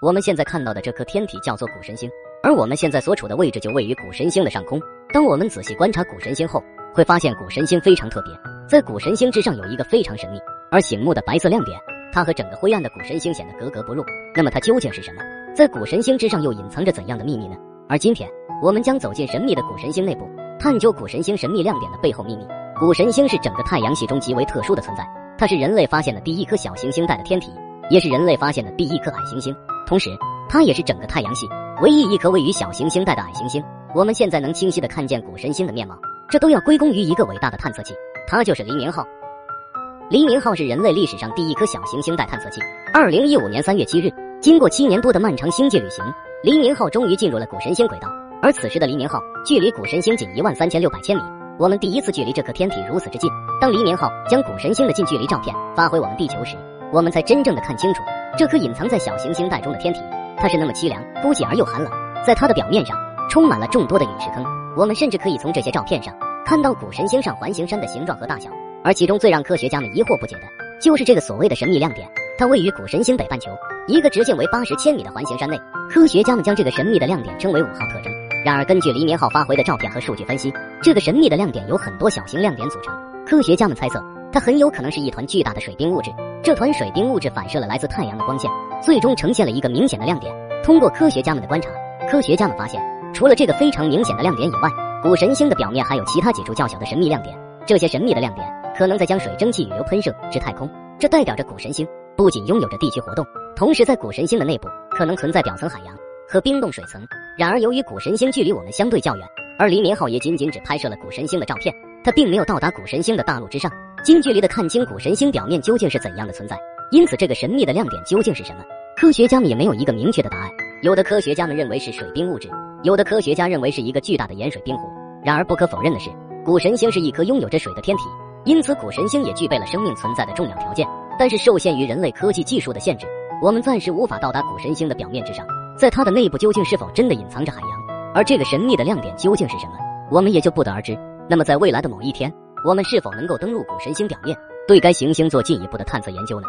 我们现在看到的这颗天体叫做谷神星，而我们现在所处的位置就位于谷神星的上空。当我们仔细观察谷神星后，会发现谷神星非常特别，在谷神星之上有一个非常神秘而醒目的白色亮点，它和整个灰暗的谷神星显得格格不入。那么它究竟是什么？在谷神星之上又隐藏着怎样的秘密呢？而今天我们将走进神秘的谷神星内部，探究谷神星神秘亮点的背后秘密。谷神星是整个太阳系中极为特殊的存在，它是人类发现的第一颗小行星带的天体，也是人类发现的第一颗矮行星。同时，它也是整个太阳系唯一一颗位于小行星带的矮行星。我们现在能清晰的看见谷神星的面貌，这都要归功于一个伟大的探测器，它就是黎明号。黎明号是人类历史上第一颗小行星带探测器。二零一五年三月七日，经过七年多的漫长星际旅行，黎明号终于进入了谷神星轨道。而此时的黎明号距离谷神星仅一万三千六百千米，我们第一次距离这颗天体如此之近。当黎明号将谷神星的近距离照片发回我们地球时，我们才真正的看清楚。这颗隐藏在小行星带中的天体，它是那么凄凉、孤寂而又寒冷。在它的表面上，充满了众多的陨石坑。我们甚至可以从这些照片上看到古神星上环形山的形状和大小。而其中最让科学家们疑惑不解的，就是这个所谓的神秘亮点。它位于古神星北半球一个直径为八十千米的环形山内。科学家们将这个神秘的亮点称为五号特征。然而，根据黎明号发回的照片和数据分析，这个神秘的亮点由很多小型亮点组成。科学家们猜测，它很有可能是一团巨大的水冰物质。这团水冰物质反射了来自太阳的光线，最终呈现了一个明显的亮点。通过科学家们的观察，科学家们发现，除了这个非常明显的亮点以外，谷神星的表面还有其他几处较小的神秘亮点。这些神秘的亮点可能在将水蒸气与油喷射至太空，这代表着谷神星不仅拥有着地区活动，同时在谷神星的内部可能存在表层海洋和冰冻水层。然而，由于谷神星距离我们相对较远，而黎明号也仅仅只拍摄了谷神星的照片，它并没有到达谷神星的大陆之上。近距离的看清古神星表面究竟是怎样的存在，因此这个神秘的亮点究竟是什么？科学家们也没有一个明确的答案。有的科学家们认为是水冰物质，有的科学家认为是一个巨大的盐水冰湖。然而不可否认的是，古神星是一颗拥有着水的天体，因此古神星也具备了生命存在的重要条件。但是受限于人类科技技术的限制，我们暂时无法到达古神星的表面之上，在它的内部究竟是否真的隐藏着海洋，而这个神秘的亮点究竟是什么，我们也就不得而知。那么在未来的某一天。我们是否能够登陆古神星表面，对该行星做进一步的探测研究呢？